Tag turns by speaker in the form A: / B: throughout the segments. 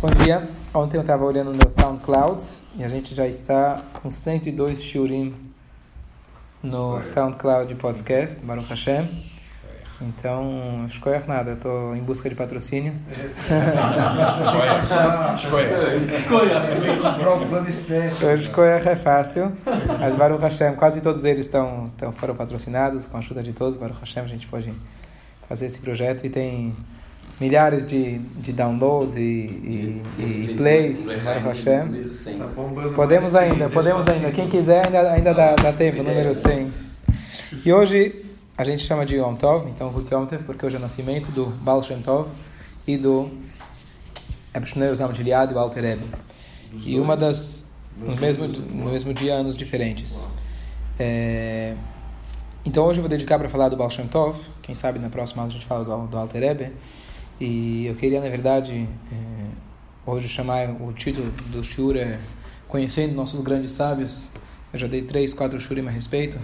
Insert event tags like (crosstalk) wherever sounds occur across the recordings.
A: Bom dia. Ontem eu estava olhando no meu SoundCloud e a gente já está com 102 shurim no SoundCloud Podcast, Baruch Hashem. Então, escolher nada, estou em busca de patrocínio.
B: Escolha. Escolha.
A: Hoje escolher é fácil, mas Baruch Hashem, quase todos eles estão, estão, foram patrocinados, com a ajuda de todos. Baruch Hashem, a gente pode fazer esse projeto e tem milhares de, de downloads e, e, e plays, Baruch Hashem.
B: Tá
A: Podemos ainda, podemos ainda. Quem quiser, ainda, ainda dá, dá tempo, número 100. E hoje a gente chama de Yom Tov, então Ruth Yom Tov, porque hoje é o nascimento do Baal Shem Tov e do Abshner Zam de Liad e o Alter Rebbe. E uma das, no mesmo, no mesmo dia, anos diferentes. É, então hoje eu vou dedicar para falar do Baal Shem Tov, quem sabe na próxima aula a gente fala do, do Alter Rebbe. E eu queria, na verdade, é, hoje chamar o título do Shur é Conhecendo Nossos Grandes Sábios. Eu já dei três, quatro Shurim a respeito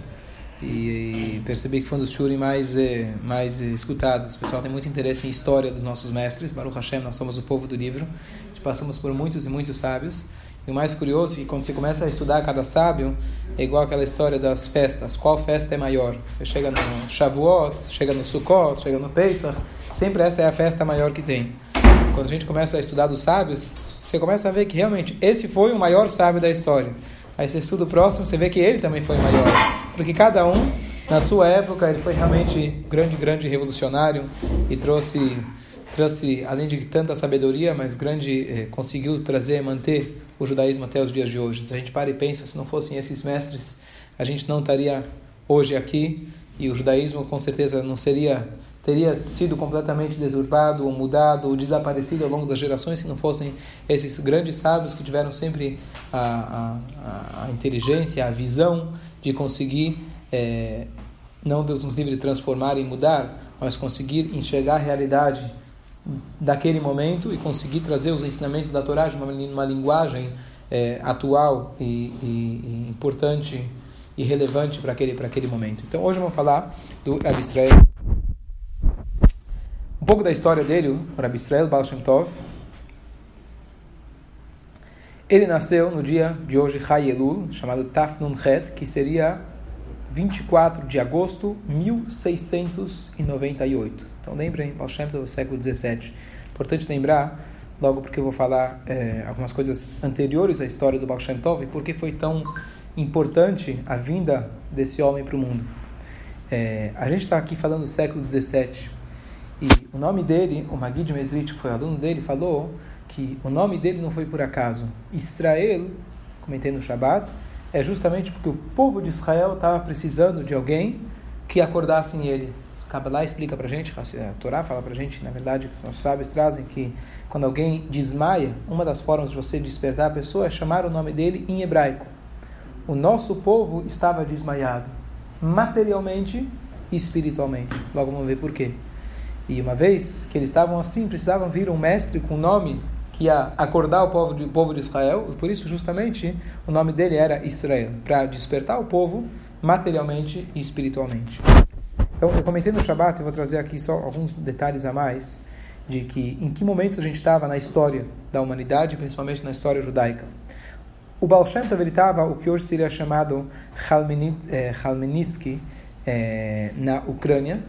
A: e, percebi que foi um dos shurim mais eh, mais escutados. O pessoal tem muito interesse em história dos nossos mestres. Baruch Hashem, nós somos o povo do livro. Passamos por muitos e muitos sábios. E o mais curioso é que quando você começa a estudar cada sábio, é igual aquela história das festas. Qual festa é maior? Você chega no Shavuot, chega no Sukkot, chega no Pesach. Sempre essa é a festa maior que tem. Quando a gente começa a estudar dos sábios, você começa a ver que realmente esse foi o maior sábio da história. Aí você estuda o próximo, você vê que ele também foi maior. Porque cada um, na sua época, ele foi realmente grande, grande revolucionário e trouxe, trouxe além de tanta sabedoria, mas grande, eh, conseguiu trazer, manter o judaísmo até os dias de hoje. Se a gente para e pensa, se não fossem esses mestres, a gente não estaria hoje aqui e o judaísmo com certeza não seria teria sido completamente deturpado ou mudado ou desaparecido ao longo das gerações se não fossem esses grandes sábios que tiveram sempre a, a, a inteligência, a visão de conseguir, é, não Deus nos livre de transformar e mudar, mas conseguir enxergar a realidade daquele momento e conseguir trazer os ensinamentos da Torá de uma, uma linguagem é, atual e, e, e, importante e relevante para aquele, aquele momento. Então hoje vamos falar do Rabi pouco da história dele, o Rabi Israel Baal Shem Tov. Ele nasceu no dia de hoje, Hayelul, chamado Tafnun Het, que seria 24 de agosto de 1698. Então lembrem, Baal Shem Tov, século 17. Importante lembrar, logo porque eu vou falar é, algumas coisas anteriores à história do Baal Shem Tov, e por que foi tão importante a vinda desse homem para o mundo. É, a gente está aqui falando do século 17. E o nome dele, o Magid Mesrit, que foi aluno dele, falou que o nome dele não foi por acaso. Israel, comentei no Shabat, é justamente porque o povo de Israel estava precisando de alguém que acordasse em ele. Kabbalah explica para gente, a Torá fala para gente, na verdade, os sábios trazem que quando alguém desmaia, uma das formas de você despertar a pessoa é chamar o nome dele em hebraico. O nosso povo estava desmaiado, materialmente e espiritualmente. Logo vamos ver por quê. E uma vez que eles estavam assim, precisavam vir um mestre com nome que ia acordar o povo de, o povo de Israel, por isso justamente o nome dele era Israel, para despertar o povo materialmente e espiritualmente. Então, eu comentei no Shabat, e vou trazer aqui só alguns detalhes a mais, de que em que momento a gente estava na história da humanidade, principalmente na história judaica. O Baal Shem Tov estava o que hoje seria chamado Chalmenitsky eh, na Ucrânia,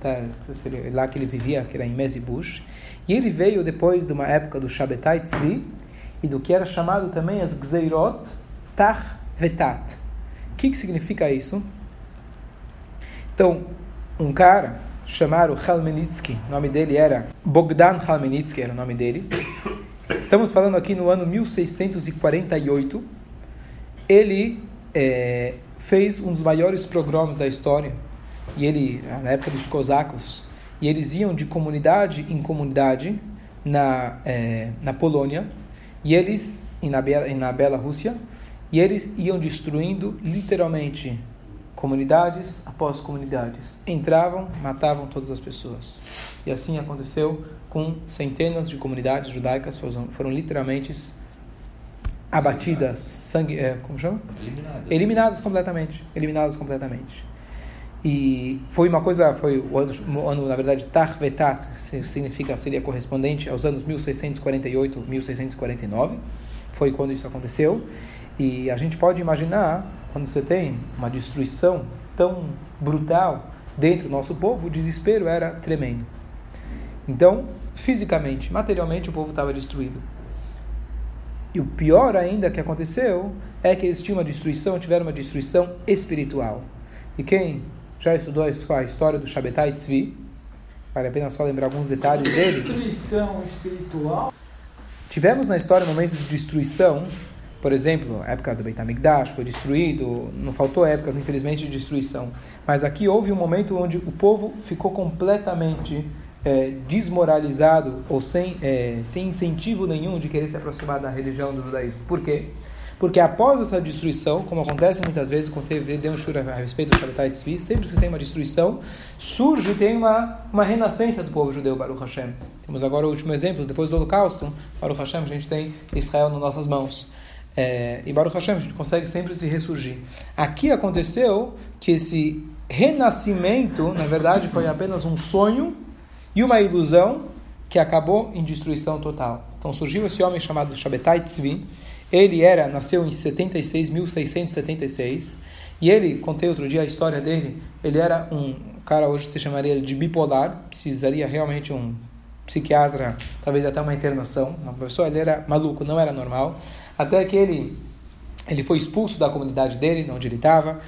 A: tá, lá que ele vivia, que era em Mezibush, e ele veio depois de uma época do Shabbatai Tzvi e do que era chamado também as Gzeirot Tach Vetat. O que, que significa isso? Então, um cara chamado Chalmenitsky, o nome dele era Bogdan Chalmenitsky, era o nome dele. Estamos falando aqui no ano 1648. Ele é, fez um dos maiores programas da história e ele na época dos cosacos e eles iam de comunidade em comunidade na é, na Polônia e eles e na bela na bela Rússia e eles iam destruindo literalmente comunidades após comunidades. Entravam matavam todas as pessoas. E assim aconteceu com centenas de comunidades judaicas foram, foram literalmente abatidas sangue é, como chama?
C: Eliminadas.
A: Eliminadas completamente eliminadas completamente E foi uma coisa, foi o ano, o ano na verdade, Tarvetat, significa, seria correspondente aos anos 1648, 1649, foi quando isso aconteceu. E a gente pode imaginar, quando você tem uma destruição tão brutal dentro do nosso povo, o desespero era tremendo. Então, fisicamente, materialmente, o povo estava destruído. E o pior ainda que aconteceu é que eles tinham uma destruição, tiveram uma destruição espiritual. E quem já estudou a história do Shabbatai Tzvi, vale a pena só lembrar alguns detalhes dele.
B: Destruição espiritual.
A: Tivemos na história momentos de destruição, por exemplo, a época do Beit HaMikdash foi destruído, não faltou épocas, infelizmente, de destruição. Mas aqui houve um momento onde o povo ficou completamente é, desmoralizado ou sem, é, sem incentivo nenhum de querer se aproximar da religião do judaísmo. Por quê? Porque após essa destruição, como acontece muitas vezes, quando teve deu um shura a respeito do Shabbatai Tzvi, sempre que você tem uma destruição, surge tem uma, uma renascença do povo judeu, Baruch Hashem. Temos agora o último exemplo, depois do Holocausto, Baruch Hashem, a gente tem Israel nas nossas mãos. É, e Baruch Hashem, a gente consegue sempre se ressurgir. Aqui aconteceu que esse renascimento, na verdade, foi apenas um sonho e uma ilusão que acabou em destruição total. Então surgiu esse homem chamado Shabbatai Tzvi, ele era, nasceu em 76, 1676, e ele, contei outro dia a história dele, ele era um cara, hoje se chamaria de bipolar, precisaria realmente um psiquiatra, talvez até uma internação, uma pessoa, ele era maluco, não era normal, até que ele, ele foi expulso da comunidade dele, onde ele estava,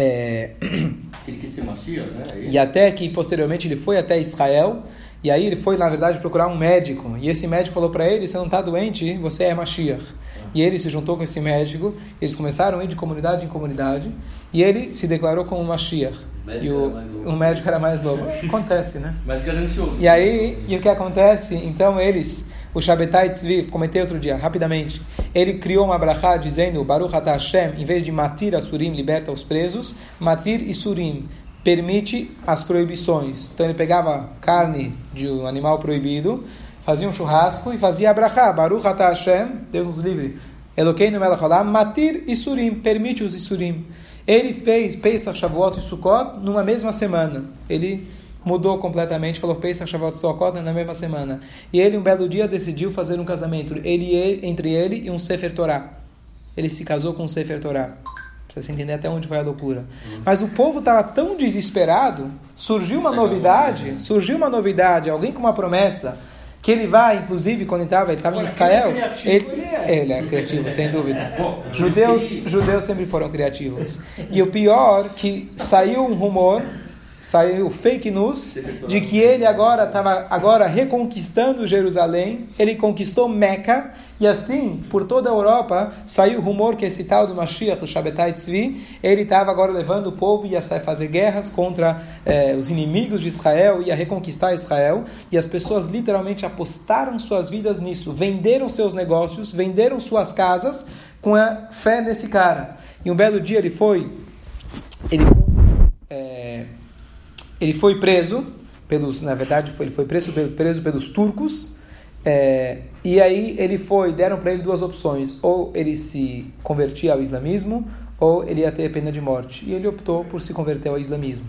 A: é...
C: Ele quis ser Mashiach, né?
A: E até que posteriormente ele foi até Israel, e aí ele foi, na verdade, procurar um médico. E esse médico falou para ele: Você não está doente, você é Mashiach. E ele se juntou com esse médico, eles começaram a ir de comunidade em comunidade, e ele se declarou como Mashiach.
C: Médico
A: e o,
C: mais
A: o médico era mais novo. Acontece, né? (laughs)
C: Mas ganancioso.
A: E aí, e o que acontece? Então eles, o Shabbatai Tzvi, comentei outro dia, rapidamente, ele criou uma brachá dizendo, Baruch Atah Hashem, em vez de matir Asurim, liberta os presos, matir e Surim, permite as proibições. Então ele pegava carne de um animal proibido, fazia um churrasco e fazia a brachá, Baruch Atah Hashem, Deus nos livre, Eloqueinu Melech Haolam, matir e Surim, permite os Isurim. Ele fez Pesach, Shavuot e Sukkot numa mesma semana. Ele mudou completamente, falou Pesach, Shavuot Sukkot na mesma semana. E ele, um belo dia, decidiu fazer um casamento ele, entre ele e um Sefer Torah. Ele se casou com um Sefer Torah. Pra você entender até onde foi a loucura. Mas o povo estava tão desesperado, surgiu uma novidade, surgiu uma novidade, alguém com uma promessa, que ele vai, inclusive, quando ele estava ele estava em Israel.
B: ele é criativo, ele é.
A: ele é criativo, sem dúvida. (laughs)
C: Bom,
A: Judeus, judeus sempre foram criativos. E o pior que saiu um rumor, saiu fake news de que ele agora estava agora reconquistando Jerusalém, ele conquistou Meca e assim por toda a Europa saiu o rumor que esse tal do Mashiach, do Shabbatai Tzvi, ele estava agora levando o povo e ia sair fazer guerras contra eh, os inimigos de Israel, ia reconquistar Israel. E as pessoas literalmente apostaram suas vidas nisso, venderam seus negócios, venderam suas casas com a fé nesse cara. E um belo dia ele foi, ele eh, ele foi preso pelos, na verdade, ele foi preso, preso pelos turcos. é, e aí ele foi, deram para ele duas opções: ou ele se convertia ao islamismo, ou ele ia ter pena de morte. E ele optou por se converter ao islamismo.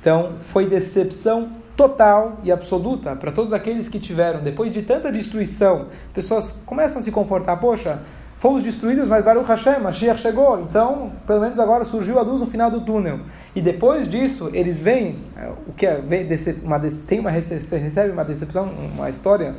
A: Então foi decepção total e absoluta para todos aqueles que tiveram, depois de tanta destruição, pessoas começam a se confortar: poxa, fomos destruídos, mas Baruch Hashem, Mashiach chegou, então pelo menos agora surgiu a luz no final do túnel. E depois disso, eles veem, eh, o que é, vem uma, tem uma, recebe uma decepção, uma história,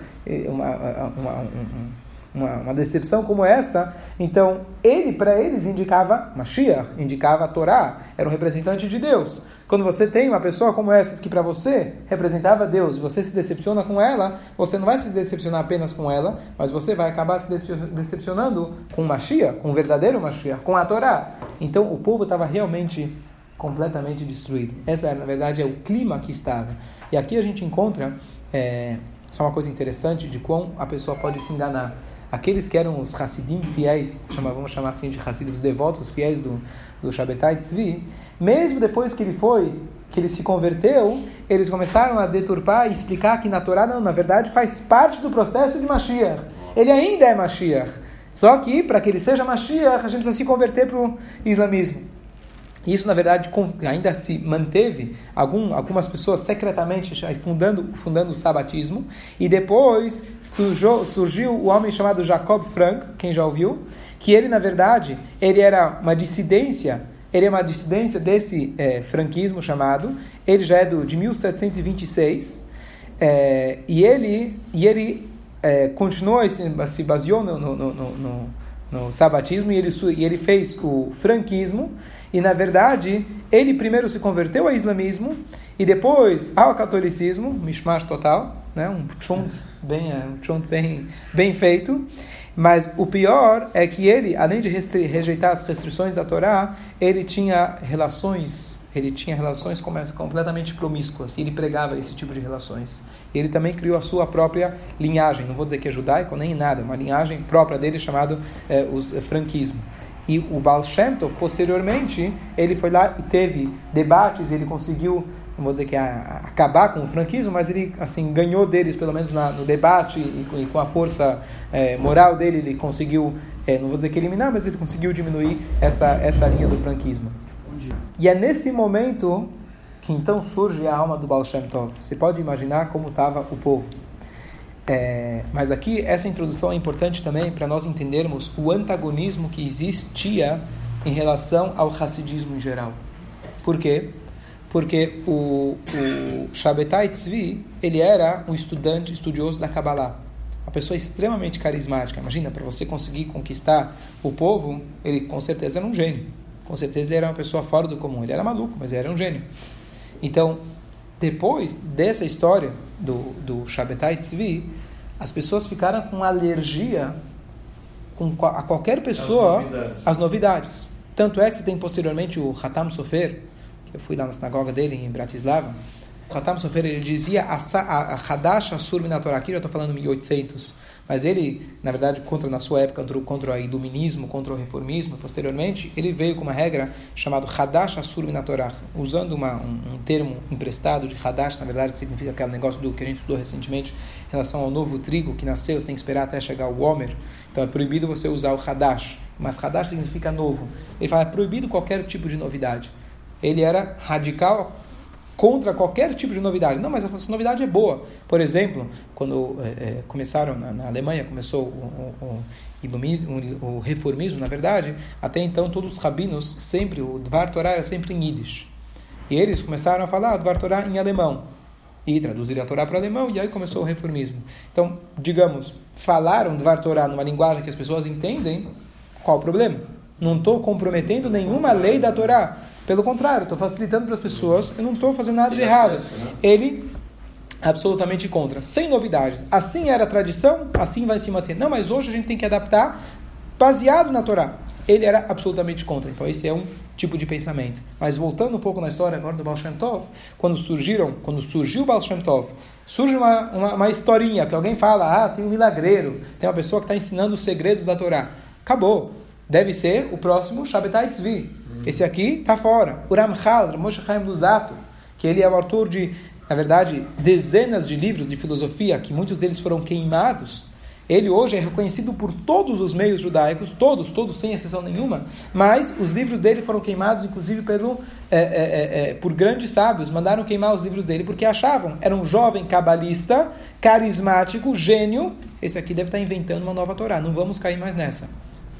A: uma, uma, um- uma, uma decepção como essa, então ele, para eles, indicava Mashiach, indicava a Torá, era um representante de Deus. Quando você tem uma pessoa como essa que para você representava Deus, você se decepciona com ela, você não vai se decepcionar apenas com ela, mas você vai acabar se decep- decepcionando com Mashiach, com o verdadeiro Mashiach, com a Torá. Então o povo estava realmente completamente destruído. Essa, na verdade, é o clima que estava. E aqui a gente encontra é, só uma coisa interessante de quão a pessoa pode se enganar. Aqueles que eram os Hassidim fiéis, chama- vamos chamar assim de Hassidim, os devotos fiéis do, do Shabbatai Tzvi, mesmo depois que ele foi, que ele se converteu, eles começaram a deturpar e explicar que na Torá, não, na verdade, faz parte do processo de Mashiach. Ele ainda é Mashiach. Só que, para que ele seja Mashiach, a gente precisa se converter para o islamismo. Isso, na verdade, ainda se manteve algum, algumas pessoas secretamente fundando, fundando o sabatismo. E depois surgiu, surgiu o homem chamado Jacob Frank, quem já ouviu, que ele, na verdade, ele era uma dissidência, ele é uma dissidência desse é, franquismo chamado, ele já é do, de 1726, é, e ele, e ele é, continuou, se, se baseou no, no, no, no, no sabatismo, e ele, e ele fez o franquismo, e na verdade, ele primeiro se converteu ao islamismo e depois ao catolicismo, mishmash total, né? um chunt bem, é, um bem, bem feito. Mas o pior é que ele, além de rejeitar as restrições da Torá, ele tinha relações, ele tinha relações completamente promíscuas, e ele pregava esse tipo de relações. Ele também criou a sua própria linhagem, não vou dizer que é judaico nem nada, uma linhagem própria dele chamado é, os franquismo. E o Baal Shem Tov, posteriormente, ele foi lá e teve debates, ele conseguiu, não vou dizer que a, a, acabar com o franquismo, mas ele assim ganhou deles, pelo menos na, no debate, e, e, com a força é, moral dele, ele conseguiu, é, não vou dizer que eliminar, mas ele conseguiu diminuir essa, essa linha do franquismo. E é nesse momento que então surge a alma do Baal Shem Tov. Você pode imaginar como estava o povo. É, mas aqui essa introdução é importante também para nós entendermos o antagonismo que existia em relação ao racidismo em geral. Por quê? Porque o, o Shabbatai Tzvi, ele era um estudante, estudioso da Kabbalah. Uma pessoa extremamente carismática. Imagina, para você conseguir conquistar o povo, ele com certeza era um gênio. Com certeza ele era uma pessoa fora do comum. Ele era maluco, mas ele era um gênio. Então, depois dessa história do, do Shabbatai Tzvi, as pessoas ficaram com alergia com, a qualquer pessoa as novidades. novidades. Tanto é que você tem posteriormente o Hatam Sofer, eu fui lá na sinagoga dele em Bratislava. O Hatam Sofer ele dizia a, a, a Hadash Asur Minatorah, aqui eu estou falando 1800 mas ele, na verdade, contra na sua época, contra, contra o iluminismo, contra o reformismo, posteriormente, ele veio com uma regra chamada Hadash Asur Minatorah, usando uma, um, um, termo emprestado de Hadash, na verdade significa aquele negócio do que a gente estudou recentemente em relação ao novo trigo que nasceu, você tem que esperar até chegar o Homer, então é proibido você usar o Hadash, mas Hadash significa novo. Ele fala, é proibido qualquer tipo de novidade. Ele era radical contra qualquer tipo de novidade. Não, mas essa novidade é boa. Por exemplo, quando é, é, começaram na, na, Alemanha, começou o, o, o, o, reformismo, na verdade, até então todos os rabinos sempre, o Dvar Torah era sempre em Yiddish. E eles começaram a falar Dvar Torah em alemão. E traduziram a Torá para alemão, e aí começou o reformismo. Então, digamos, falaram Dvar Torah numa linguagem que as pessoas entendem, qual o problema? Não estou comprometendo nenhuma lei da Torá. Pelo contrário, estou facilitando para as pessoas, eu não estou fazendo nada de errado. Né? Ele absolutamente contra, sem novidades. Assim era a tradição, assim vai se manter. Não, mas hoje a gente tem que adaptar baseado na Torá. Ele era absolutamente contra. Então esse é um tipo de pensamento. Mas voltando um pouco na história agora do Baal Shem Tov, quando surgiram, quando surgiu o Baal Shem Tov, surge uma, uma, uma historinha que alguém fala, ah, tem um milagreiro, tem uma pessoa que está ensinando os segredos da Torá. Acabou. Deve ser o próximo Shabbatai Tzvi. Esse aqui está fora. O Ramchal, Moshe Chaim Luzato, que ele é o autor de, na verdade, dezenas de livros de filosofia, que muitos deles foram queimados. Ele hoje é reconhecido por todos os meios judaicos, todos, todos sem exceção nenhuma, mas os livros dele foram queimados, inclusive pelo, é, é, é, é por grandes sábios, mandaram queimar os livros dele porque achavam, era um jovem cabalista, carismático, gênio, esse aqui deve estar inventando uma nova Torá, não vamos cair mais nessa.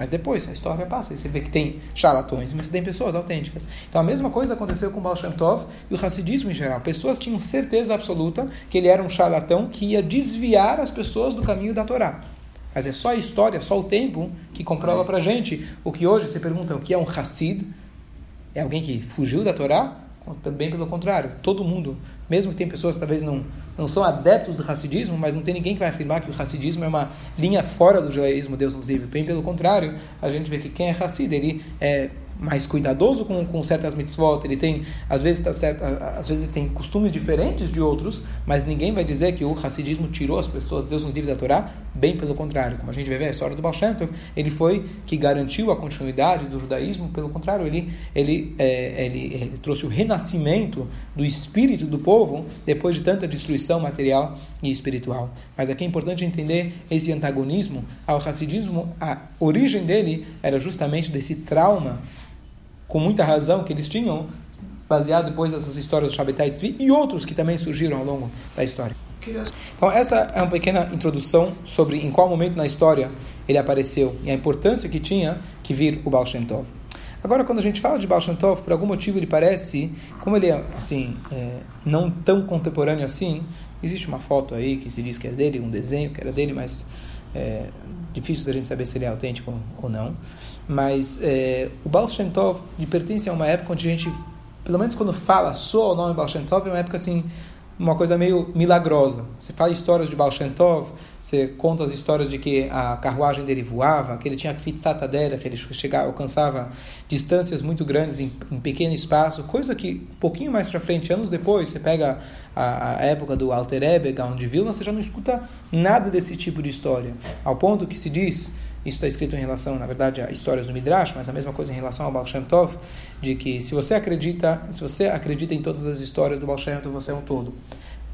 A: Mas depois a história passa e você vê que tem charlatões, mas tem pessoas autênticas. Então a mesma coisa aconteceu com Baal Shem Tov e o Hassidismo em geral. Pessoas tinham certeza absoluta que ele era um charlatão que ia desviar as pessoas do caminho da Torá. Mas é só a história, só o tempo que comprova pra gente o que hoje você pergunta o que é um Hassid? É alguém que fugiu da Torá? Bem pelo contrário, todo mundo, mesmo que tem pessoas que talvez não, não são adeptos do racidismo, mas não tem ninguém que vai afirmar que o racidismo é uma linha fora do judaísmo, Deus nos livre. Bem pelo contrário, a gente vê que quem é racida, ele é mais cuidadoso com, com certas mitzvot, ele tem, às vezes, tá certo, às vezes tem costumes diferentes de outros, mas ninguém vai dizer que o racidismo tirou as pessoas, Deus nos livre da Torá, bem pelo contrário. Como a gente vai ver a história do Baal Shem Tov, ele foi que garantiu a continuidade do judaísmo, pelo contrário, ele, ele, é, ele, ele trouxe o renascimento do espírito do povo depois de tanta destruição material e espiritual. Mas aqui é importante entender esse antagonismo ao racidismo, a origem dele era justamente desse trauma com muita razão que eles tinham, baseado depois dessas histórias do Shabbatai Tzvi e outros que também surgiram ao longo da história. Então essa é uma pequena introdução sobre em qual momento na história ele apareceu e a importância que tinha que vir o Baal Shem Tov. Agora, quando a gente fala de Baal Shem Tov, por algum motivo ele parece, como ele é assim, é, não tão contemporâneo assim, existe uma foto aí que se diz que é dele, um desenho que era dele, mas é difícil da gente saber se ele é autêntico ou não. Mas é, o Baal Shem Tov pertence a uma época onde a gente, pelo menos quando fala só o nome Baal Shem Tov, é uma época assim uma coisa meio milagrosa. Você fala histórias de Baal Shem Tov, você conta as histórias de que a carruagem dele voava, que ele tinha kfitzata dela, que ele chegava, alcançava distâncias muito grandes em, em pequeno espaço, coisa que um pouquinho mais para frente, anos depois, você pega a, a época do Alter Ebe, Gaon de Vilna, você já não escuta nada desse tipo de história, ao ponto que se diz isso está escrito em relação, na verdade, a histórias do Midrash, mas a mesma coisa em relação ao Baal Shem Tov, de que se você acredita, se você acredita em todas as histórias do Baal Shem Tov, você é um todo.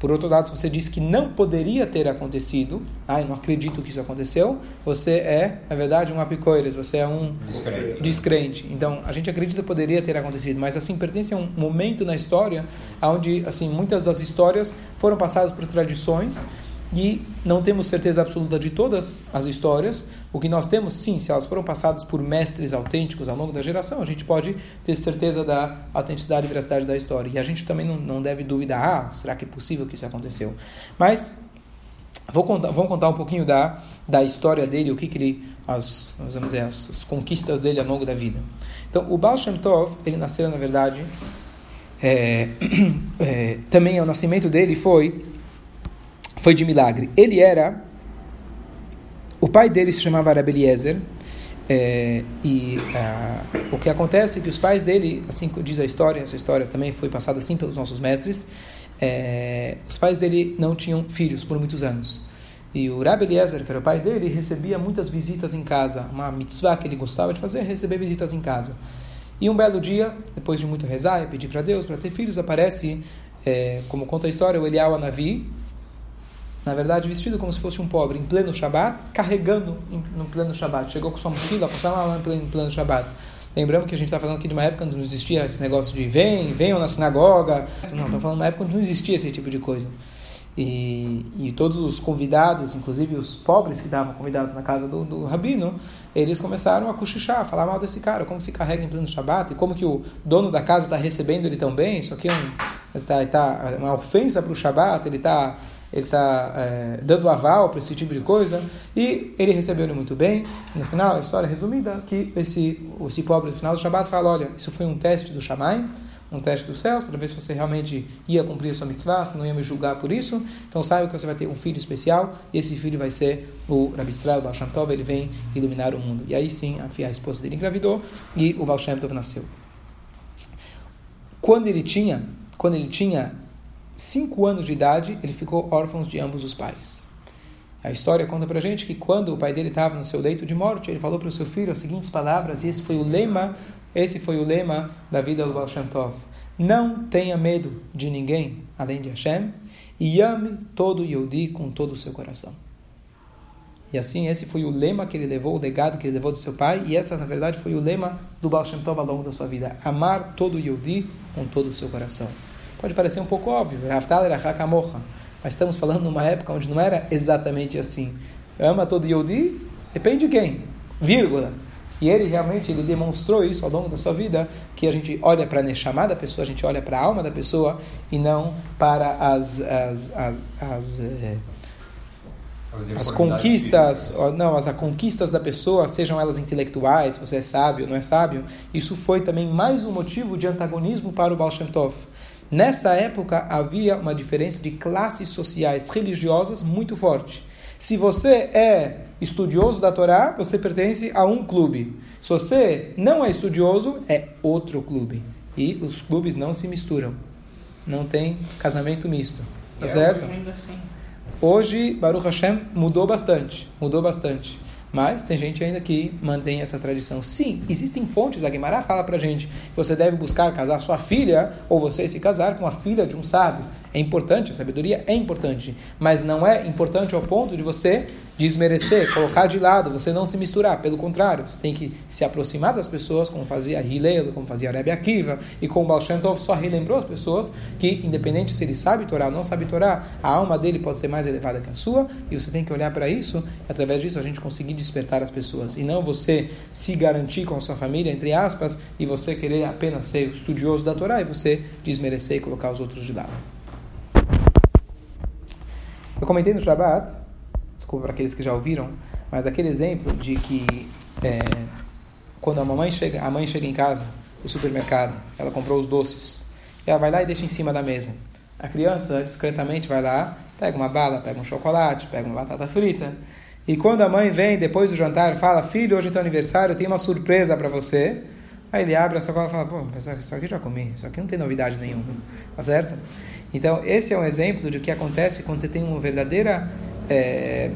A: Por outro lado, se você diz que não poderia ter acontecido, ah, eu não acredito que isso aconteceu, você é, na verdade, um apicoires, você é um descrente. descrente. Então, a gente acredita que poderia ter acontecido, mas assim, pertence a um momento na história onde, assim, muitas das histórias foram passadas por tradições e não temos certeza absoluta de todas as histórias. O que nós temos, sim, se elas foram passadas por mestres autênticos ao longo da geração, a gente pode ter certeza da autenticidade e veracidade da história. E a gente também não, não deve duvidar, ah, será que é possível que isso aconteceu? Mas vou contar, vamos contar um pouquinho da, da história dele, o que, que ele, as, vamos dizer, as, as conquistas dele ao longo da vida. Então, o Baal Shem Tov, ele nasceu, na verdade, é, (clears throat) é, também o nascimento dele foi foi de milagre. Ele era. O pai dele se chamava Rabeliezer. É, e ah, o que acontece é que os pais dele, assim diz a história, essa história também foi passada assim pelos nossos mestres, é, os pais dele não tinham filhos por muitos anos. E o Rabbi Eliezer, que era o pai dele, recebia muitas visitas em casa. Uma mitzvah que ele gostava de fazer, receber visitas em casa. E um belo dia, depois de muito rezar e pedir para Deus para ter filhos, aparece, é, como conta a história, o Eliyahu Anavi, na verdade, vestido como se fosse um pobre, em pleno Shabat, carregando no pleno Shabat. Chegou com sua mochila, com sua mala em pleno, Shabat. Lembrando que a gente está falando aqui de uma época onde não existia esse negócio de vem, venham na sinagoga. Não, estamos falando de uma época onde não existia esse tipo de coisa. E, e todos os convidados, inclusive os pobres que estavam convidados na casa do, do rabino, eles começaram a cochichar, a falar mal desse cara, como se carrega em pleno Shabat, e como que o dono da casa está recebendo ele tão bem, isso aqui é um, tá, tá, uma ofensa para o Shabat, ele está ele está é, dando aval para esse tipo de coisa, e ele recebeu ele muito bem. No final, a história resumida, que esse, esse pobre no final do Shabat fala, olha, isso foi um teste do Shammai, um teste dos céus, para ver se você realmente ia cumprir a sua mitzvah, se não ia me julgar por isso. Então saiba que você vai ter um filho especial, e esse filho vai ser o Rabi Israel, o Baal Shem Tov, ele vem iluminar o mundo. E aí sim, a, a esposa dele engravidou, e o Baal Shem Tov nasceu. Quando ele tinha, quando ele tinha cinco anos de idade, ele ficou órfão de ambos os pais. A história conta pra gente que quando o pai dele estava no seu leito de morte, ele falou para o seu filho as seguintes palavras, e esse foi o lema, esse foi o lema da vida do Baal Shem Tov. Não tenha medo de ninguém além de Hashem e ame todo Yodi com todo o seu coração. E assim, esse foi o lema que ele levou, o legado que ele levou do seu pai, e essa, na verdade, foi o lema do Baal Shem Tov ao longo da sua vida. Amar todo Yodi com todo o seu coração. Pode parecer um pouco óbvio, mas estamos falando numa época onde não era exatamente assim. Ama todo Yodi? Depende de quem, vírgula. E ele realmente ele demonstrou isso ao longo da sua vida, que a gente olha para a Neshama da pessoa, a gente olha para a alma da pessoa e não para as, as, as, as, eh, as conquistas, não, as conquistas da pessoa, sejam elas intelectuais, se você é sábio ou não é sábio, isso foi também mais um motivo de antagonismo para o Baal Shem Tov. Nessa época havia uma diferença de classes sociais religiosas muito forte. Se você é estudioso da Torá, você pertence a um clube. Se você não é estudioso, é outro clube. E os clubes não se misturam. Não tem casamento misto. Tá certo? Assim. Hoje, Baruch Hashem mudou bastante. Mudou bastante. Mas tem gente ainda que mantém essa tradição. Sim, existem fontes. A Guimarães fala para gente que você deve buscar casar sua filha ou você se casar com a filha de um sábio. É importante, a sabedoria é importante. Mas não é importante ao ponto de você desmerecer, colocar de lado, você não se misturar. Pelo contrário, você tem que se aproximar das pessoas, como fazia Hillel, como fazia Rebbe Akiva, e como Baal Shem Tov só relembrou as pessoas que, independente se ele sabe Torá ou não sabe Torá, a alma dele pode ser mais elevada que a sua, e você tem que olhar para isso, e através disso a gente conseguir despertar as pessoas. E não você se garantir com a sua família, entre aspas, e você querer apenas ser estudioso da Torá e você desmerecer e colocar os outros de lado. Eu comentei no Shabbat desculpa para aqueles que já ouviram, mas aquele exemplo de que é, quando a mamãe chega, a mãe chega em casa, do supermercado, ela comprou os doces, ela vai lá e deixa em cima da mesa. A criança discretamente vai lá, pega uma bala, pega um chocolate, pega uma batata frita, e quando a mãe vem depois do jantar, fala: Filho, hoje é teu aniversário, tem uma surpresa para você. Aí ele abre a sacola e fala: Pô, isso aqui eu já comi, isso aqui não tem novidade nenhuma. Tá certo? Então, esse é um exemplo de o que acontece quando você tem uma verdadeira é,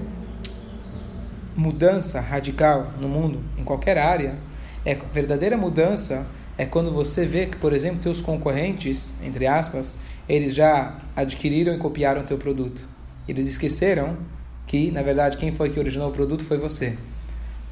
A: mudança radical no mundo, em qualquer área, é verdadeira mudança é quando você vê que, por exemplo, teus concorrentes, entre aspas, eles já adquiriram e copiaram teu produto. Eles esqueceram que, na verdade, quem foi que originou o produto foi você.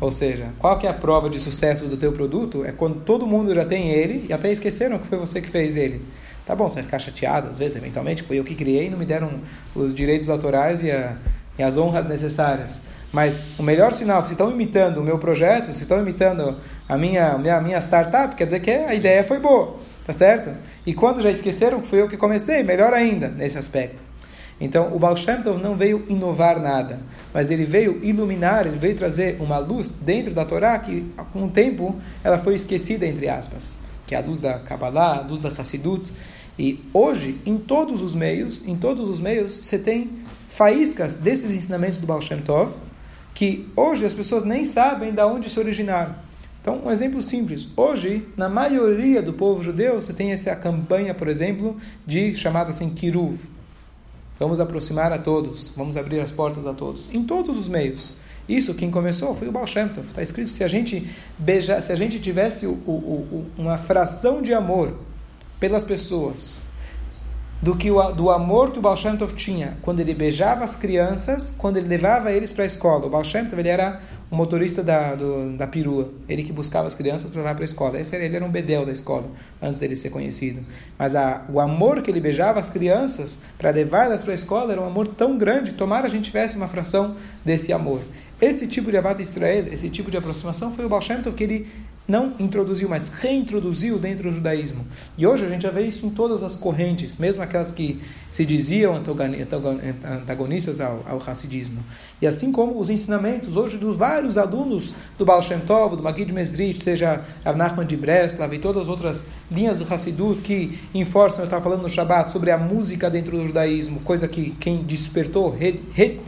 A: Ou seja, qual que é a prova de sucesso do teu produto? É quando todo mundo já tem ele e até esqueceram que foi você que fez ele. Tá bom, você vai ficar chateado, às vezes, eventualmente, foi eu que criei não me deram os direitos autorais e a, e as honras necessárias. Mas o melhor sinal que se estão imitando o meu projeto, se estão imitando a minha, minha, minha startup, quer dizer que a ideia foi boa, tá certo? E quando já esqueceram que fui eu que comecei, melhor ainda nesse aspecto. Então, o Baal Shem Tov não veio inovar nada, mas ele veio iluminar, ele veio trazer uma luz dentro da Torá que, com o tempo, ela foi esquecida, entre aspas, que é a luz da Kabbalah, a luz da Hassidut. E hoje, em todos os meios, em todos os meios, você tem faíscas desses ensinamentos do Baal Shem Tov, que hoje as pessoas nem sabem de onde se originaram. Então, um exemplo simples. Hoje, na maioria do povo judeu, você tem essa campanha, por exemplo, de chamado assim Kiruv. Vamos aproximar a todos, vamos abrir as portas a todos, em todos os meios. Isso quem começou foi o Baal Shem Tov. Está escrito se a gente beija, se a gente tivesse o, o, o, uma fração de amor pelas pessoas, do que o, do amor que o Baal Shem Tov tinha quando ele beijava as crianças, quando ele levava eles para a escola. O Baal Shem Tov ele era o motorista da, do, da perua, ele que buscava as crianças para levar para a escola. Esse era, ele era um bedel da escola, antes dele ser conhecido. Mas a, o amor que ele beijava as crianças para levar elas para a escola era um amor tão grande, tomara a gente tivesse uma fração desse amor. Esse tipo de abate Israel, esse tipo de aproximação foi o Baal Shem Tov que ele não introduziu, mas reintroduziu dentro do judaísmo. E hoje a gente já vê isso em todas as correntes, mesmo aquelas que se diziam antagonistas ao, ao. E assim como os ensinamentos hoje dos vários alunos do Baal Shem Tov, do Magid Mesrit, seja a Nachman de Breslav e todas as outras linhas do Hassidut que enforçam, eu estava falando no Shabbat, sobre a música dentro do judaísmo, coisa que quem despertou, re, re,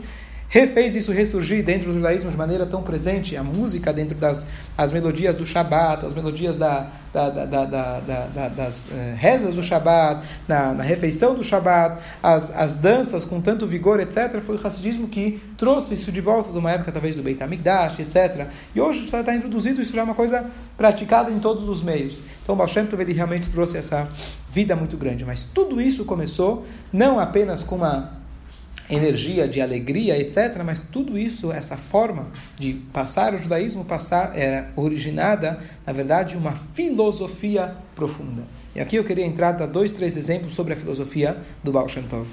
A: refez isso ressurgir dentro do judaísmo de maneira tão presente, a música dentro das as melodias do Shabat, as melodias da, da, da, da das uh, rezas do Shabat, na, na, refeição do Shabat, as, as danças com tanto vigor, etc. Foi o Hassidismo que trouxe isso de volta de uma época talvez do Beit HaMikdash, etc. E hoje está introduzido, isso já é uma coisa praticada em todos os meios. Então o Baal Shem ele realmente trouxe essa vida muito grande. Mas tudo isso começou não apenas com uma energia de alegria, etc. Mas tudo isso, essa forma de passar o judaísmo, passar era originada, na verdade, uma filosofia profunda. E aqui eu queria entrar dar dois, três exemplos sobre a filosofia do Baal Shem Tov.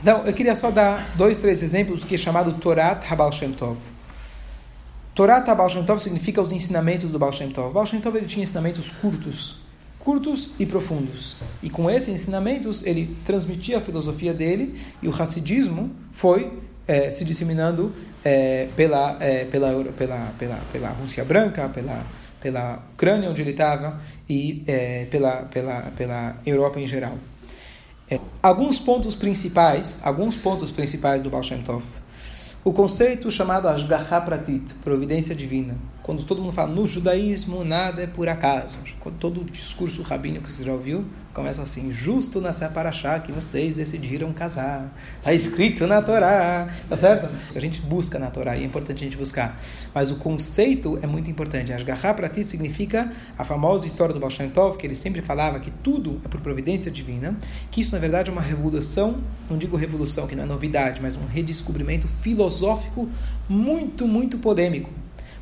A: Então, eu queria só dar dois, três exemplos do que é chamado Torat HaBaal Shem Tov. Torat HaBaal Shem Tov significa os ensinamentos do Baal Shem Tov. Baal Shem Tov ele tinha ensinamentos curtos, curtos e profundos. E com esses ensinamentos, ele transmitia a filosofia dele e o racidismo foi é, se disseminando é, pela, é, pela, pela, pela, pela Rússia Branca, pela, pela Ucrânia, onde ele estava, e pela, pela, pela Europa em geral. alguns pontos principais, alguns pontos principais do Baal Shem Tov o conceito chamado Ashgaha Pratit, providência divina. Quando todo mundo fala no judaísmo, nada é por acaso. Todo o discurso rabínico que você já ouviu, Começa assim, justo nessa paraxá que vocês decidiram casar. Está escrito na Torá, tá certo? A gente busca na Torá e é importante a gente buscar. Mas o conceito é muito importante. Ashgahá para ti significa a famosa história do Baal Tov, que ele sempre falava que tudo é por providência divina, que isso na verdade é uma revolução, não digo revolução, que não é novidade, mas um redescobrimento filosófico muito, muito polêmico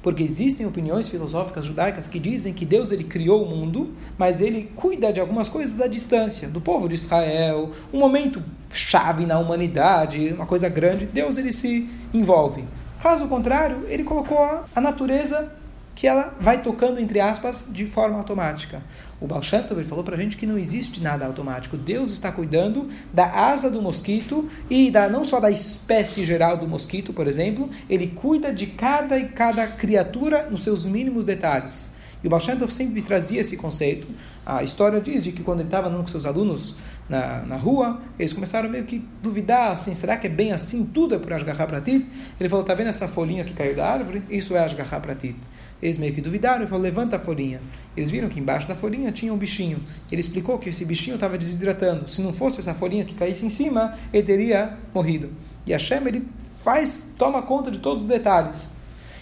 A: porque existem opiniões filosóficas judaicas que dizem que Deus ele criou o mundo, mas ele cuida de algumas coisas da distância, do povo de Israel, um momento chave na humanidade, uma coisa grande, Deus ele se envolve. Caso contrário, ele colocou a natureza que ela vai tocando, entre aspas, de forma automática. O Baal Shem Tov, falou para a gente que não existe nada automático. Deus está cuidando da asa do mosquito e da, não só da espécie geral do mosquito, por exemplo, ele cuida de cada e cada criatura nos seus mínimos detalhes. E o Baal Shem Tov sempre trazia esse conceito. A história diz de que quando ele estava andando com seus alunos na, na rua, eles começaram meio que duvidar, assim, será que é bem assim? Tudo é por Ashgaha Pratit? Ele falou, tá vendo essa folhinha que caiu da árvore? Isso é Ashgaha Pratit. Eles meio que duvidaram e falou: levanta a folhinha. Eles viram que embaixo da folhinha tinha um bichinho. Ele explicou que esse bichinho estava desidratando. Se não fosse essa folhinha que caísse em cima, ele teria morrido. E a Shem, ele faz, toma conta de todos os detalhes.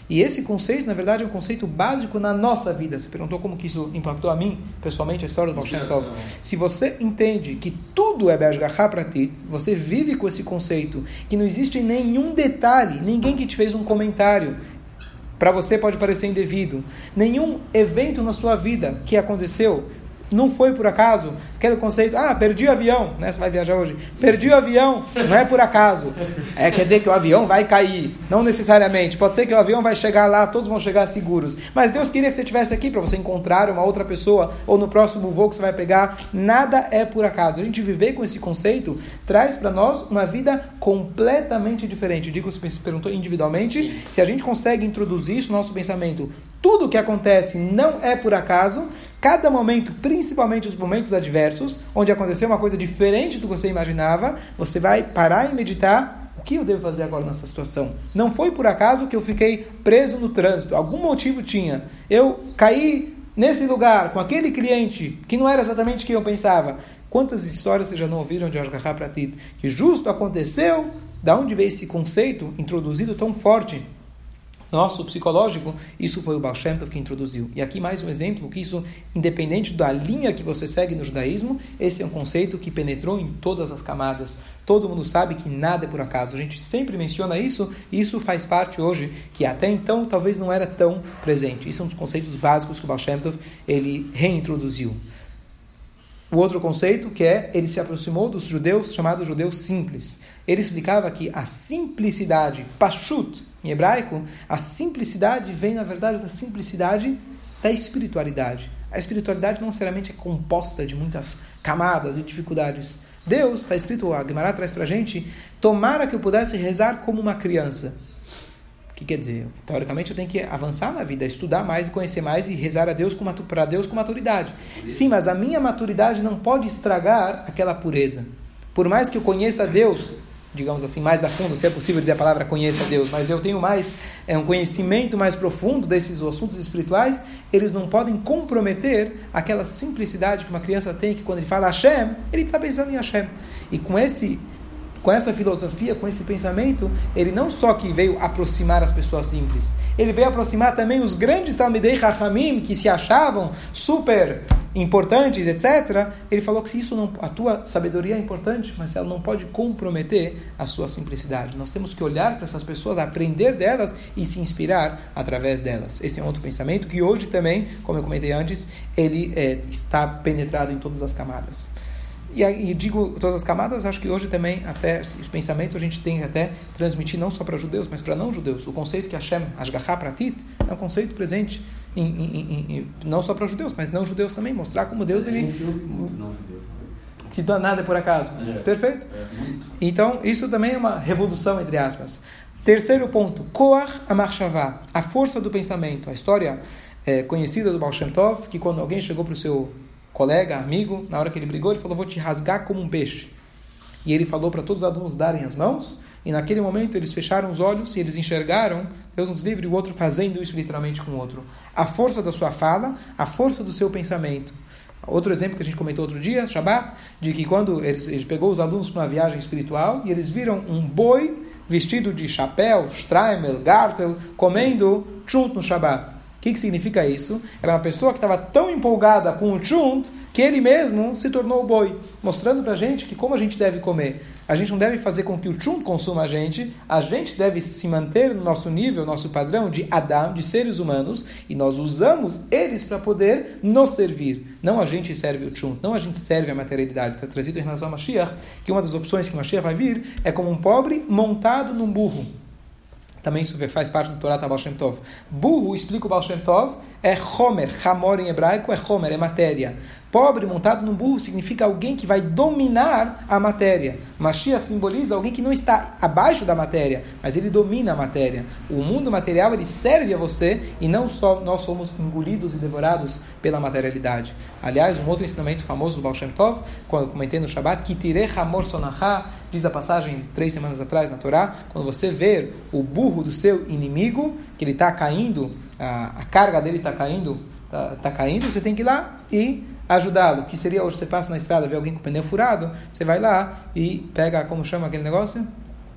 A: E esse conceito, na verdade, é um conceito básico na nossa vida. Você perguntou como que isso impactou a mim, pessoalmente, a história do Moshe Tov. Se você entende que tudo é Be'ashgachá para ti, você vive com esse conceito, que não existe nenhum detalhe, ninguém que te fez um comentário, para você pode parecer indevido. Nenhum evento na sua vida que aconteceu não foi por acaso aquele conceito, ah, perdi o avião, né? Você vai viajar hoje. Perdi o avião, não é por acaso. É, quer dizer que o avião vai cair. Não necessariamente. Pode ser que o avião vai chegar lá, todos vão chegar seguros. Mas Deus queria que você estivesse aqui para você encontrar uma outra pessoa ou no próximo voo que você vai pegar. Nada é por acaso. A gente viver com esse conceito traz para nós uma vida completamente diferente. Digo, você perguntou individualmente, se a gente consegue introduzir isso no nosso pensamento, tudo que acontece não é por acaso, cada momento, principalmente os momentos adversos, onde aconteceu uma coisa diferente do que você imaginava, você vai parar e meditar o que eu devo fazer agora nessa situação? Não foi por acaso que eu fiquei preso no trânsito, algum motivo tinha. Eu caí nesse lugar com aquele cliente que não era exatamente o que eu pensava. Quantas histórias vocês já não ouviram de Ashgaha Pratit? Que justo aconteceu, da onde veio esse conceito introduzido tão forte nosso psicológico, isso foi o Baal Shem Tov que introduziu. E aqui mais um exemplo que isso, independente da linha que você segue no judaísmo, esse é um conceito que penetrou em todas as camadas. Todo mundo sabe que nada é por acaso. A gente sempre menciona isso e isso faz parte hoje, que até então talvez não era tão presente. Isso é um dos conceitos básicos que o Baal Shem Tov, ele reintroduziu. O outro conceito que é, ele se aproximou dos judeus, chamados judeus simples. Ele explicava que a simplicidade, pashut, em hebraico, a simplicidade vem, na verdade, da simplicidade da espiritualidade. A espiritualidade não necessariamente é composta de muitas camadas e dificuldades. Deus, está escrito, a Gemara traz para a gente, tomara que eu pudesse rezar como uma criança. O que quer dizer? Teoricamente eu tenho que avançar na vida, estudar mais e conhecer mais e rezar a Deus para Deus com maturidade. Sim, mas a minha maturidade não pode estragar aquela pureza. Por mais que eu conheça Deus, digamos assim, mais a fundo, se é possível dizer a palavra conheça Deus, mas eu tenho mais é, um conhecimento mais profundo desses assuntos espirituais, eles não podem comprometer aquela simplicidade que uma criança tem, que quando ele fala Hashem, ele está pensando em Hashem. E com esse com essa filosofia, com esse pensamento, ele não só que veio aproximar as pessoas simples, ele veio aproximar também os grandes Talmidei Chachamim, que se achavam super importantes, etc. Ele falou que isso não, a tua sabedoria é importante, mas ela não pode comprometer a sua simplicidade. Nós temos que olhar para essas pessoas, aprender delas e se inspirar através delas. Esse é um outro pensamento que hoje também, como eu comentei antes, ele é, está penetrado em todas as camadas. E, e, digo todas as camadas, acho que hoje também, até esse pensamento, a gente tem que até transmitir não só para judeus, mas para não-judeus. O conceito que Hashem, Ashgaha Pratit, é um conceito presente em, em, em, não só para judeus, mas não-judeus também. Mostrar como Deus ele. Que nada é por acaso. É, Perfeito? É, então, isso também é uma revolução, entre aspas. Terceiro ponto, Koach Amarchavá, a força do pensamento. A história é, conhecida do Baal Shem Tov, que quando alguém chegou para o seu colega, amigo, na hora que ele brigou, ele falou: Vou te rasgar como um peixe. E ele falou para todos os alunos darem as mãos, e naquele momento eles fecharam os olhos e eles enxergaram, Deus nos livre, o outro fazendo isso literalmente com o outro. A força da sua fala, a força do seu pensamento. Outro exemplo que a gente comentou outro dia, Shabbat, de que quando ele, pegou os alunos para uma viagem espiritual e eles viram um boi vestido de chapéu, straimel, gartel, comendo chunt no Shabbat. Que, que significa isso? Era uma pessoa que estava tão empolgada com o chunt que ele mesmo se tornou o boi, mostrando para a gente que como a gente deve comer. A gente não deve fazer com que o chum consuma a gente, a gente deve se manter no nosso nível, nosso padrão de Adam, de seres humanos, e nós usamos eles para poder nos servir. Não a gente serve o chum, não a gente serve a materialidade. Está trazido em relação a Mashiach, que uma das opções que Mashiach vai vir é como um pobre montado num burro. Também isso faz parte do Torá Baal Shem Tov. Burro, explica o Baal Shem Tov, é Homer. Hamor em hebraico é Homer, é matéria. Pobre montado num burro significa alguém que vai dominar a matéria. Mashiach simboliza alguém que não está abaixo da matéria, mas ele domina a matéria. O mundo material ele serve a você e não só nós somos engolidos e devorados pela materialidade. Aliás, um outro ensinamento famoso do Baal Shem Tov, quando comentei no Shabbat, Kitire Hamor Sonaha, diz a passagem três semanas atrás na Torá, quando você ver o burro do seu inimigo, que ele está caindo, a, a, carga dele está caindo, está tá caindo, você tem que ir lá e ajudá-lo, que seria hoje você passa na estrada, vê alguém com o pneu furado, você vai lá e pega, como chama aquele negócio?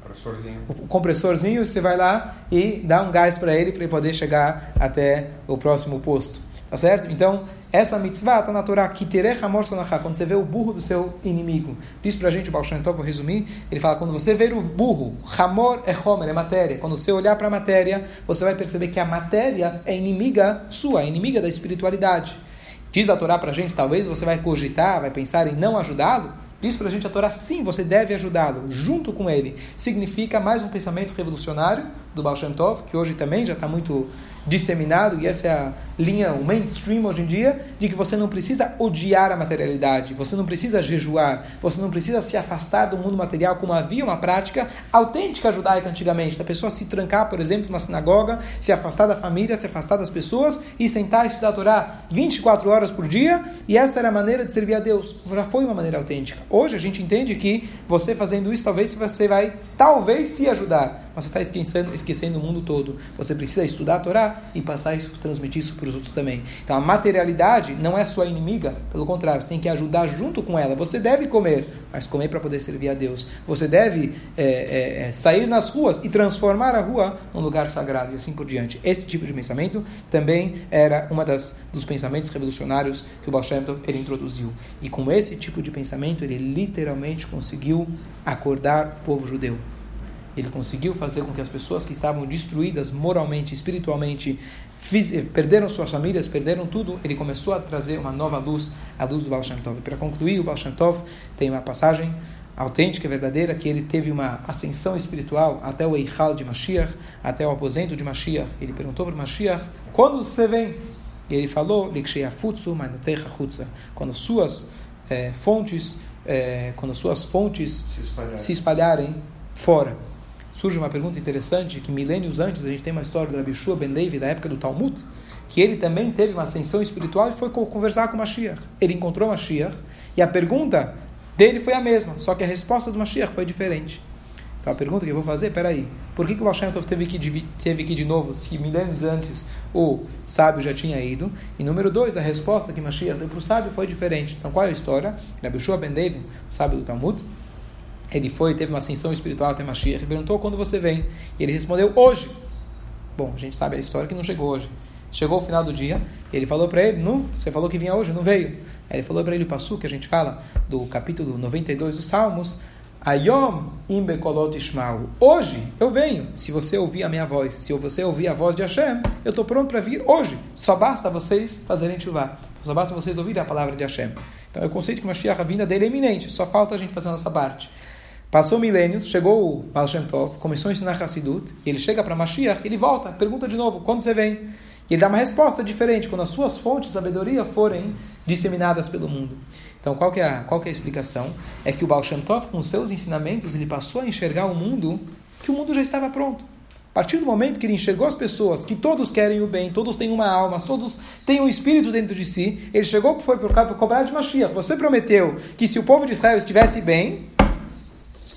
D: Compressorzinho.
A: O compressorzinho, você vai lá e dá um gás para ele, para ele poder chegar até o próximo posto. Tá certo? Então, essa mitzvah está na Torá, quando você vê o burro do seu inimigo. Diz pra gente o Baal Shem vou resumir, ele fala, quando você ver o burro, Hamor é Homer, é matéria. Quando você olhar para a matéria, você vai perceber que a matéria é inimiga sua, é inimiga da espiritualidade. Diz a Torá para a gente, talvez você vai cogitar, vai pensar em não ajudá-lo. Diz para a gente a Torá, sim, você deve ajudá-lo, junto com ele. Significa mais um pensamento revolucionário do Baal Shem Tov, que hoje também já está muito disseminado, e essa é a linha, o mainstream hoje em dia, de que você não precisa odiar a materialidade, você não precisa jejuar, você não precisa se afastar do mundo material como havia uma prática autêntica judaica antigamente, da pessoa se trancar, por exemplo, numa sinagoga, se afastar da família, se afastar das pessoas e sentar e estudar a Torá 24 horas por dia, e essa era a maneira de servir a Deus. Já foi uma maneira autêntica. Hoje a gente entende que você fazendo isso, talvez você vai, talvez se ajudar, mas você está esquecendo, esquecendo o mundo todo. Você precisa estudar a Torá e passar isso, transmitir isso para os outros também. Então a materialidade não é sua inimiga, pelo contrário, você tem que ajudar junto com ela. Você deve comer, mas comer para poder servir a Deus. Você deve é, é, é, sair nas ruas e transformar a rua num lugar sagrado e assim por diante. Esse tipo de pensamento também era uma das dos pensamentos revolucionários que o Baal Shem Tov, ele introduziu. E com esse tipo de pensamento ele literalmente conseguiu acordar o povo judeu. Ele conseguiu fazer com que as pessoas que estavam destruídas moralmente, espiritualmente, eh, perderam suas famílias, perderam tudo. Ele começou a trazer uma nova luz, a luz do Baal Shem Tov. Para concluir, o Baal Shem Tov tem uma passagem autêntica, verdadeira, que ele teve uma ascensão espiritual até o Eichal de Mashiach, até o aposento de Mashiach. Ele perguntou para Mashiach, quando você vem? E ele falou, quando suas é, fontes, é, quando suas fontes
D: Se espalhar.
A: se espalharem fora surge uma pergunta interessante, que milênios antes a gente tem uma história do Rabi Ben David, da época do Talmud, que ele também teve uma ascensão espiritual e foi conversar com Mashiach. Ele encontrou Mashiach e a pergunta dele foi a mesma, só que a resposta do Mashiach foi diferente. Então a pergunta que eu vou fazer, peraí, por que, que o Baal Shem Tov teve que, teve que de novo, se milênios antes o sábio já tinha ido? E número dois, a resposta que Mashiach deu para o sábio foi diferente. Então qual é a história? Rabi Shua Ben David, o sábio do Talmud, ele foi, teve uma ascensão espiritual até Mashiach, perguntou quando você vem. E ele respondeu, hoje. Bom, a gente sabe a história que não chegou hoje. Chegou o final do dia, ele falou para ele, não, você falou que vinha hoje, não veio. Aí ele falou para ele o passo que a gente fala do capítulo 92 dos Salmos, Ayom imbekolot ishmau. Hoje eu venho. Se você ouvir a minha voz, se você ouvir a voz de Hashem, eu estou pronto para vir hoje. Só basta vocês fazerem chuvá. Só basta vocês ouvirem a palavra de Hashem. Então é o conceito que Mashiach, a vinda dele é iminente. Só falta a gente fazer a nossa parte. Passou milênios, chegou o Baal Shem Tov, começou a ensinar Hassidut, e ele chega para Mashiach, ele volta, pergunta de novo, quando você vem? E ele dá uma resposta diferente, quando as suas fontes de sabedoria forem disseminadas pelo mundo. Então, qual é a, qual é a explicação? É que o Baal Shem Tov, com seus ensinamentos, ele passou a enxergar o mundo, que o mundo já estava pronto. A partir do momento que ele enxergou as pessoas, que todos querem o bem, todos têm uma alma, todos têm um espírito dentro de si, ele chegou foi para cobrar de Mashiach. Você prometeu que se o povo de Israel estivesse bem,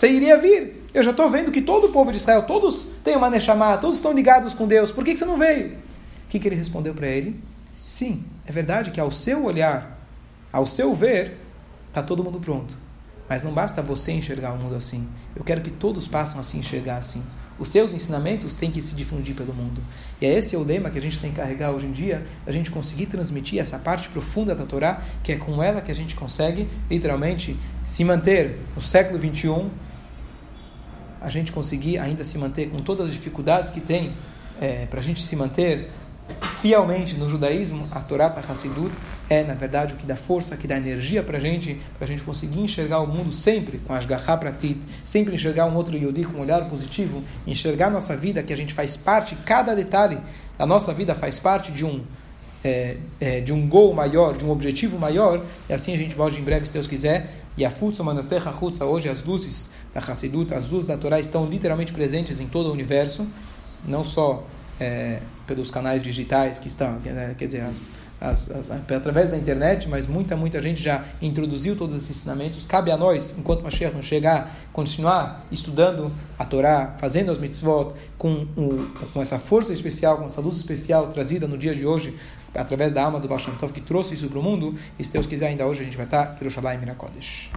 A: você iria vir. Eu já estou vendo que todo o povo de Israel, todos têm uma Neshama, todos estão ligados com Deus. Por que, que você não veio? O que, que ele respondeu para ele? Sim, é verdade que ao seu olhar, ao seu ver, está todo mundo pronto. Mas não basta você enxergar o mundo assim. Eu quero que todos passem a se enxergar assim. Os seus ensinamentos têm que se difundir pelo mundo. E é esse o lema que a gente tem que carregar hoje em dia, a gente conseguir transmitir essa parte profunda da Torá, que é com ela que a gente consegue, literalmente, se manter no século 21, a gente conseguir ainda se manter com todas as dificuldades que tem, é, para a gente se manter fielmente no judaísmo, a Torá Hassidut é, na verdade, o que dá força, que dá energia para a gente, para a gente conseguir enxergar o mundo sempre com as Pratit, sempre enxergar um outro Yodi com um olhar positivo, enxergar nossa vida, que a gente faz parte, cada detalhe da nossa vida faz parte de um é, é, de um gol maior, de um objetivo maior, e assim a gente volta em breve, se Deus quiser. E a Futsa Manaterra Futsa, hoje as luzes da Hassidut, as luzes da Torá estão literalmente presentes em todo o universo, não só é, pelos canais digitais que estão, né, quer dizer, as, as, as, através da internet, mas muita, muita gente já introduziu todos esses ensinamentos. Cabe a nós, enquanto Mashiach não chegar, continuar estudando a Torá, fazendo as mitzvot, com, o, com essa força especial, com essa luz especial trazida no dia de hoje, através da alma do Baal que trouxe isso para o mundo. E se Deus quiser, ainda hoje a gente vai estar em Yerushalayim Mirakodesh.